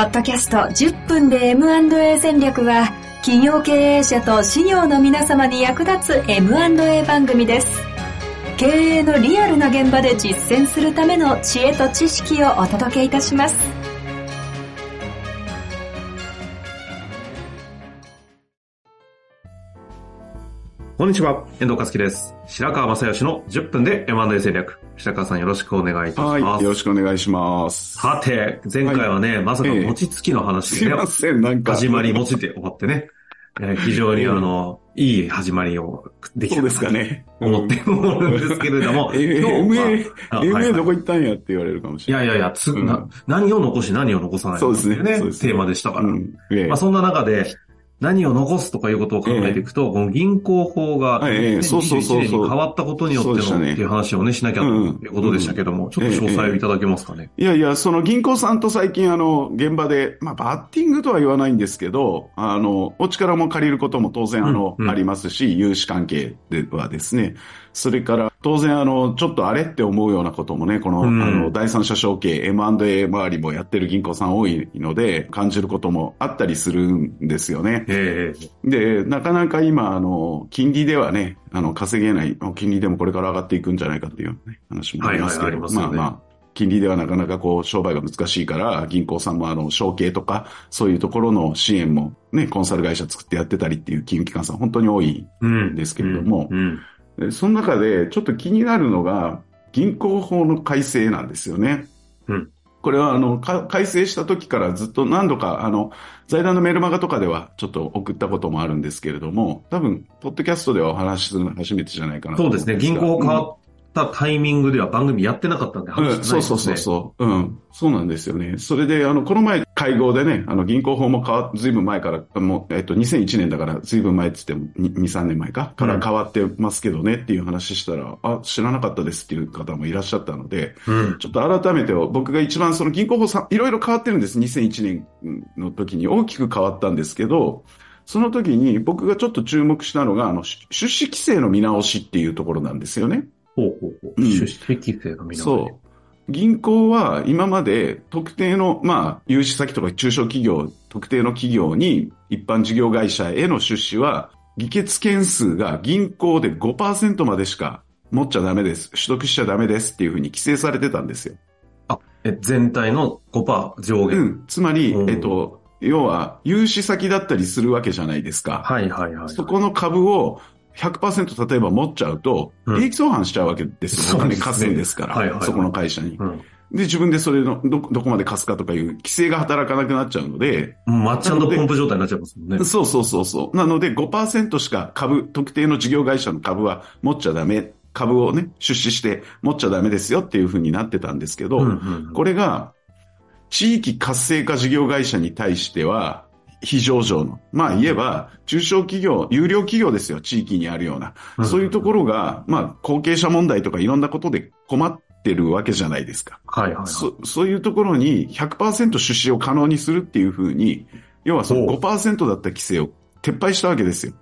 ポッドキャスト10分で M&A 戦略は企業経営者と事業の皆様に役立つ M&A 番組です。経営のリアルな現場で実践するための知恵と知識をお届けいたします。こんにちは、遠藤和樹です。白川正義の10分で M&A 戦略。白川さんよろしくお願いいたします。はい、よろしくお願いします。さて、前回はね、まさかええ餅つきの話すいでね、ません、なんか。始まり餅で終わってね、えー非常にあの、いい始まりをできたですかね。思っておるんですけれども、え、今日 MA、は、あはいはい MA どこ行ったんやって言われるかもしれない。いやいやいや、つ、うんな何を残し何を残さないってうですねテーマでしたから。うん。ええまあそんな中で、何を残すとかいうことを考えていくと、この銀行法がはいええ。そうそうそう2021そう。年に変わったことによってのね。っていう話をね、しなきゃということでしたけども、ちょっと詳細をいただけますかね。いやいや、その銀行さんと最近あの、現場で、まあバッティングとは言わないんですけど、あの、お力も借りることも当然あの、うんうん。ありますし、融資関係ではですね、それから当然あの、ちょっとあれって思うようなこともね、この、うん。あの、第三者承継 M&A 周りもやってる銀行さん多いので、感じることもあったりするんですよね。ええ。で、なかなか今、あの、金利ではね、あの、稼げない、金利でもこれから上がっていくんじゃないかっていう、ね、話もありますけど、はいはいありまあまあ、金利ではなかなかこう、商売が難しいから、銀行さんもあの、承継とか、そういうところの支援もね、コンサル会社作ってやってたりっていう金融機関さん本当に多い。うんですけれどもうん。うん。でその中で、ちょっと気になるのが、銀行法の改正なんですよね。うんこれは、あの、か改正した時からずっと何度か、あの、財団のメルマガとかではちょっと送ったこともあるんですけれども、多分、ポッドキャストではお話しするの初めてじゃないかなとそうですね。銀行変わったタイミングでは番組やってなかったんで話してないうん、ですね。そうそうそうそう。うん。そうなんですよね。それで、あの、この前会合でね、あの、銀行法も変わ、ずいぶん前から、もう、えっと、2001年だから、ずいぶん前って言っても、2、3年前か？から変わってますけどねっていう話したら、あ、知らなかったですっていう方もいらっしゃったので、うん。ちょっと改めて僕が一番その銀行法さ、いろいろ変わってるんです。2001年の時に大きく変わったんですけど、その時に僕がちょっと注目したのが、あの、出出資規制の見直しっていうところなんですよね。ほうほうほう。うん出資規制の見直し。そう。銀行は今まで特定の、まあ、融資先とか中小企業、特定の企業に一般事業会社への出資は、議決件数が銀行で5%までしか持っちゃダメです。取得しちゃダメですっていうふうに規制されてたんですよ。あ、え、全体の5%上限？うん。つまり、うんえっと、要は、融資先だったりするわけじゃないですか。はいはいはい。そこの株を100%例えば持っちゃうと、うん利益相反しちゃうわけですよ。お金貸すんですから、はいはいはいそこの会社に。うん。で、自分でそれの、ど、どこまで貸すかとかいう規制が働かなくなっちゃうので、マッチポンプ状態になっちゃいますもんね。そうそうそうそう。なので5%しか株、特定の事業会社の株は持っちゃダメ。株をね、出資して持っちゃダメですよっていうふうになってたんですけど、うんうんこれが、地域活性化事業会社に対しては、非上場の。まあ言えば、中小企業、有料企業ですよ、地域にあるような。うんそういうところが、まあ後継者問題とかいろんなことで困ってるわけじゃないですか。はいはいはい。そそういうところに100%出資を可能にするっていうふうに、要はそのおう5%だった規制を撤廃したわけですよ。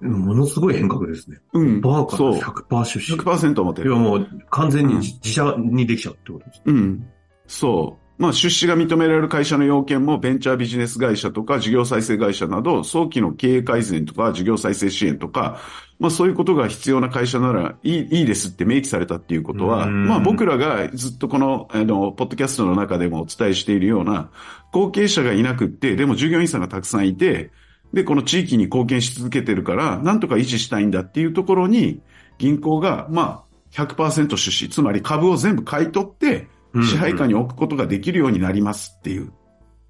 ものすごい変革ですね。うん。バーからそう。100%出資。100%持ってる。いやもう完全うんに自社にできちゃうってことです。うん。そう。まあ、出資が認められる会社の要件も、ベンチャービジネス会社とか、事業再生会社など、早期の経営改善とか、事業再生支援とか、まあ、そういうことが必要な会社ならいい、いいですって明記されたっていうことは、うん。まあ、僕らがずっとこの、あの、ポッドキャストの中でもお伝えしているような、後継者がいなくって、でも従業員さんがたくさんいて、で、この地域に貢献し続けてるから、なんとか維持したいんだっていうところに、銀行が、まあ、100%出資、つまり株を全部買い取って、うん支配下に置くことができるようになりますっていう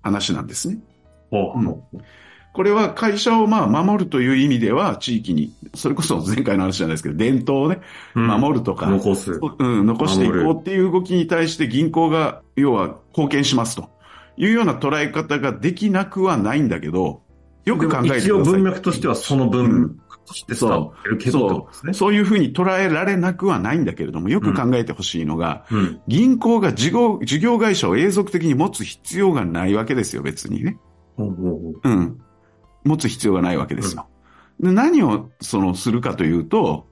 話なんですね。ほううんこれは会社をまあ守るという意味では地域に、それこそ前回の話じゃないですけど、伝統をね、うん守るとか、残す。うん、残していこうっていう動きに対して銀行が、要は貢献しますというような捉え方ができなくはないんだけど、よく考えてください。一応文脈としてはその文脈として伝わって。そういうふうに捉えられなくはないんだけれども、よく考えてほしいのが、うん。銀行が事業事業会社を永続的に持つ必要がないわけですよ、別にね。ほうん。持つ必要がないわけですよ。で何を、その、するかというと、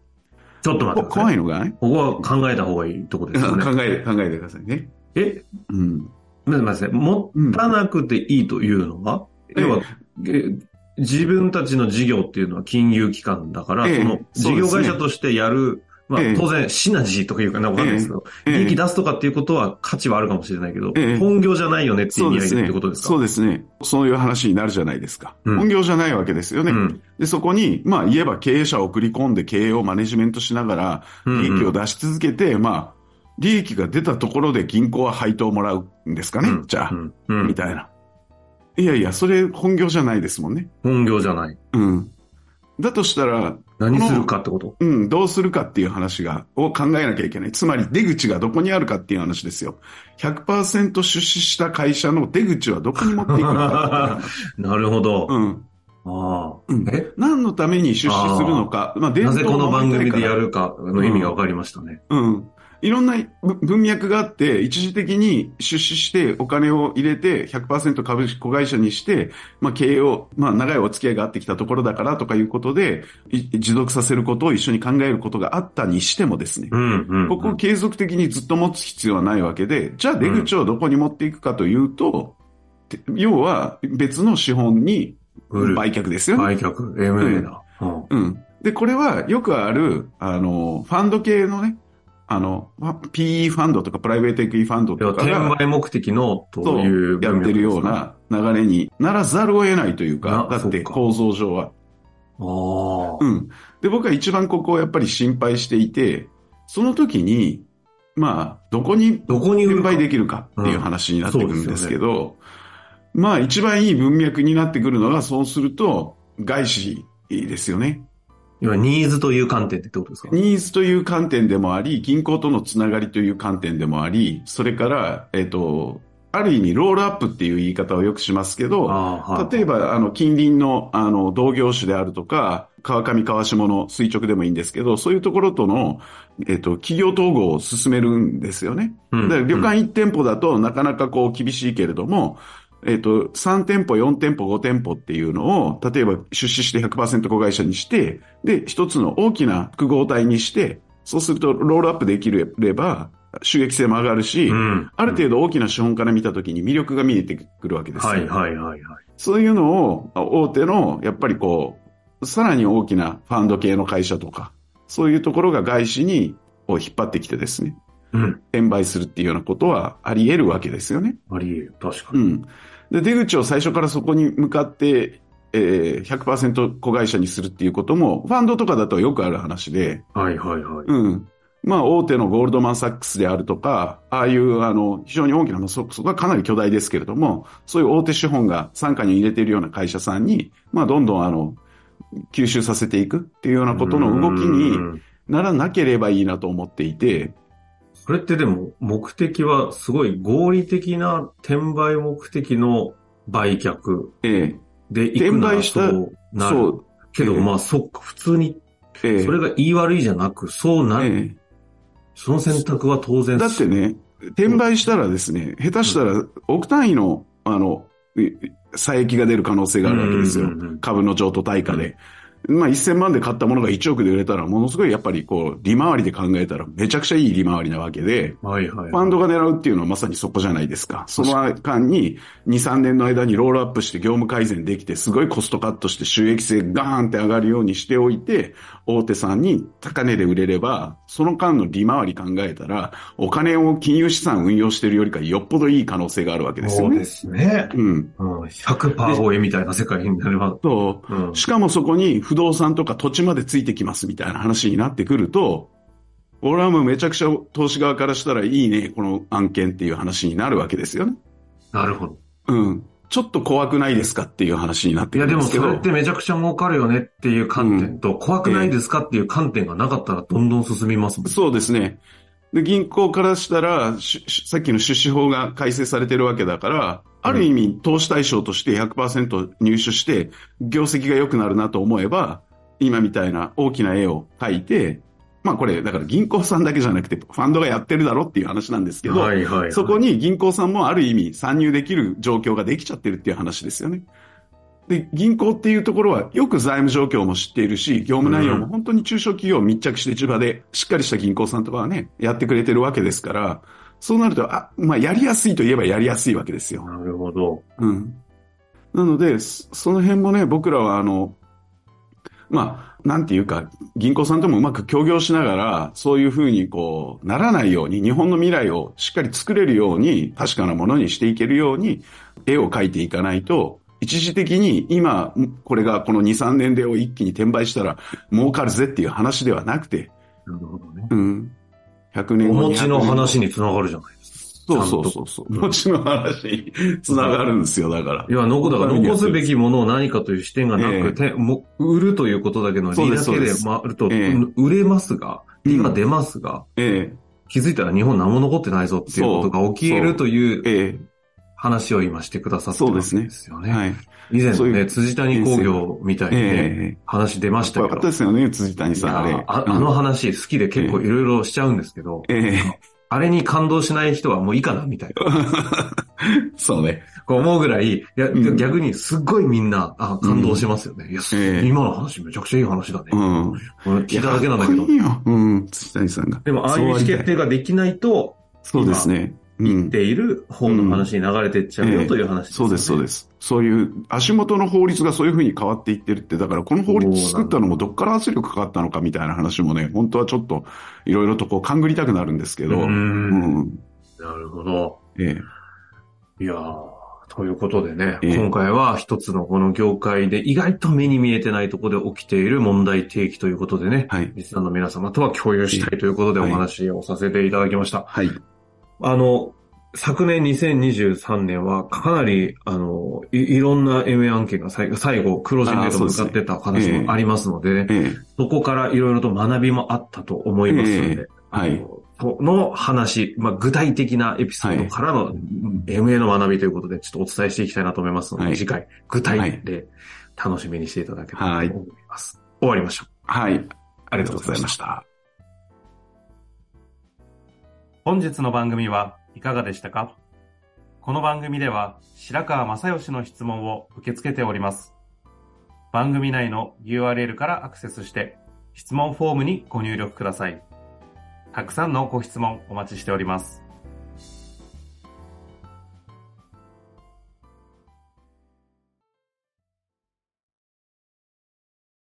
ちょっと待って。怖いのがね、ここは考えた方がいいとこですよ考ね。え、考えてくださいね。え、うん。すみません。持たなくていいというのは、ええ要は、え自分たちの事業っていうのは金融機関だから、ええその事業会社としてやる、まあええ。当然シナジーというかなわかんないですけど、ええ利益出すとかっていうことは価値はあるかもしれないけど、ええ。本業じゃないよねっていう意味合いってことですか？そうですね。そういう話になるじゃないですか。うん。本業じゃないわけですよね。うん。で、そこに、まあ言えば経営者を送り込んで経営をマネジメントしながら、利益を出し続けて、まあ、利益が出たところで銀行は配当をもらうんですかね。うん。じゃあ、みたいな。いやいや、それ本業じゃないですもんね。本業じゃない。うん。だとしたら、何するかってこと？うん、どうするかっていう話が、を考えなきゃいけない。つまり出口がどこにあるかっていう話ですよ。100%出資した会社の出口はどこに持っていくのか。なるほど。うん。ああうんえ？何のために出資するのか。まあ、伝なぜこの番組でやるかの意味が分かりましたね。うん。いろんなぶ文脈があって、一時的に出資してお金を入れて100%株式子会社にして、まあ経営を、まあ長いお付き合いがあってきたところだからとかいうことで、い持続させることを一緒に考えることがあったにしてもですね、うん、うん。ここを継続的にずっと持つ必要はないわけで、じゃあ出口をどこに持っていくかというと、て要は別の資本に売却ですよね。売却、MA だ。うんうん。で、これはよくある、あの、ファンド系のね、あの、PE ファンドとかプライベートエクイファンドとかが、売目的のというやってるよう。な流れにならざるを得ないというか、だって構造上は。ああ。うん。で、僕は一番ここをやっぱり心配していて、その時に、まあ、どこにどこに転売できるかっていう話になってくるんですけど、まあ一番いい文脈になってくるのが、そうすると、外資ですよね。要はニーズという観点ってことですか？ニーズという観点でもあり、銀行とのつながりという観点でもあり、それから、えっ、と、ある意味ロールアップっていう言い方をよくしますけど、はい。例えば、あの、近隣の、あの、同業種であるとか、川上川下の垂直でもいいんですけど、そういうところとの、えっ、と、企業統合を進めるんですよね。うん。だから旅館1店舗だとなかなかこう厳しいけれども、えっ、と、3店舗、4店舗、5店舗っていうのを、例えば出資して100%子会社にして、で、一つの大きな複合体にして、そうするとロールアップできれば、収益性も上がるし、うんある程度大きな資本から見たときに魅力が見えてくるわけですよ。はいはいはいはい。そういうのを、大手の、やっぱりこう、さらに大きなファンド系の会社とか、そういうところが外資に、を引っ張ってきてですね、うん。転売するっていうようなことはあり得るわけですよね。あり得る。確かに。うん。で、出口を最初からそこに向かって、えー、100%子会社にするっていうことも、ファンドとかだとよくある話で、はいはいはい。うん。まあ、大手のゴールドマンサックスであるとか、ああいう、あの、非常に大きな、まあ、そ、そこはかなり巨大ですけれども、そういう大手資本が傘下に入れているような会社さんに、まあ、どんどん、あの、吸収させていくっていうようなことの動きにうんならなければいいなと思っていて、それってでも、目的はすごい合理的な転売目的の売却えで行くならそうえなる。けど、ええまあ、そっか、普通に、ええそれが言い悪いじゃなく、そうなる。ええその選択は当然だってね、転売したらですね、下手したら億単位の、あの、い差益が出る可能性があるわけですよ。株の譲渡対価で。まあ1000万で買ったものが1億で売れたら、ものすごいやっぱりこう、利回りで考えたらめちゃくちゃいい利回りなわけで、はいはいはい。ファンドが狙うっていうのはまさにそこじゃないですか。その間に2、3年の間にロールアップして業務改善できて、すごいコストカットして収益性ガーンって上がるようにしておいて、大手さんに高値で売れれば、その間の利回り考えたら、お金を金融資産運用してるよりかよっぽどいい可能性があるわけですよね。そうですね。うん。うん、100%超えみたいな世界になれば。と、うんしかもそこに不動産とか土地までついてきますみたいな話になってくると、俺はもうめちゃくちゃ投資側からしたらいいね、この案件っていう話になるわけですよね。なるほど。うん。ちょっと怖くないですかっていう話になっていやでもくるんですけど。それってめちゃくちゃ儲かるよねっていう観点と、怖くないですかっていう観点がなかったらどんどん進みますもん。そうですね。で、銀行からしたら、さっきの出資法が改正されてるわけだから、ある意味投資対象として100%入手して、業績が良くなるなと思えば、今みたいな大きな絵を描いて、まあこれ、だから銀行さんだけじゃなくて、ファンドがやってるだろっていう話なんですけど、はいはい、はい。そこに銀行さんもある意味参入できる状況ができちゃってるっていう話ですよね。で、銀行っていうところはよく財務状況も知っているし、業務内容も本当に中小企業を密着して地場でしっかりした銀行さんとかはね、やってくれてるわけですから、そうなると、あ、まあ、やりやすいといえばやりやすいわけですよ。なるほど。うん。なので、そその辺もね、僕らはあの、まあ、なんていうか、銀行さんともうまく協業しながら、そういうふうにこう、ならないように、日本の未来をしっかり作れるように、確かなものにしていけるように、絵を描いていかないと、一時的に今、これがこの2、3年でを一気に転売したら儲かるぜっていう話ではなくて、なるほどね。うん。100年後お持ちの200年後話につながるじゃないですか。そうそうそうそう。持ちの話につながるんですよ、だから。いや、のだから残すべきものを何かという視点がなくて、も売るということだけのそうです利だけでそうです。回ると、ええ。売れますが、利が出ますが、ええ、気づいたら日本何も残ってないぞっていうことが起き得るというえ話を今してくださってるわけですよえ、ね。はい。以前のね、そういう辻谷工業みたいにね、ええ、話出ましたよかけど。ったですよね、辻谷さん、あああの話好きで結構いろいろしちゃうんですけど、ええ、あれに感動しない人はもういいかなみたいな。そうね。こう思うぐらい、いや、うん逆にすっごいみんな、あ感動しますよね。いや、ええ今の話めちゃくちゃいい話だね。うん。俺聞いただけなんだけどいい。いよ。うん、辻谷さんが。でも、ああいう意思決定ができないと、そうですね。うん。っている方の話に流れてっちゃうよという話です、そうです、そうですす。そういう、足元の法律がそういうふうに変わっていってるって、だからこの法律作ったのもどっから圧力かかったのかみたいな話もね、本当はちょっと、いろいろとこう、勘ぐりたくなるんですけど、ううんん。なるほど。ええ。いやーということでね、ええ今回は一つのこの業界で意外と目に見えてないところで起きている問題提起ということでね、はい。リスナーの皆様とは共有したいということでお話をさせていただきました。はい。あの、昨年2023年はかなり、あの、いいろんな MA 案件が最後、黒字へと向かってた話もありますのでね、ええ。そこからいろいろと学びもあったと思いますので、ええはいあの話、まあ、具体的なエピソードからの MA の学びということで、ちょっとお伝えしていきたいなと思いますので、はい次回、具体で楽しみにしていただけたらはいと思います。終わりましょう。はい。ありがとうございました。本日の番組はいかがでしたか？この番組では白川正義の質問を受け付けております。番組内の URL からアクセスして質問フォームにご入力ください。たくさんのご質問お待ちしております。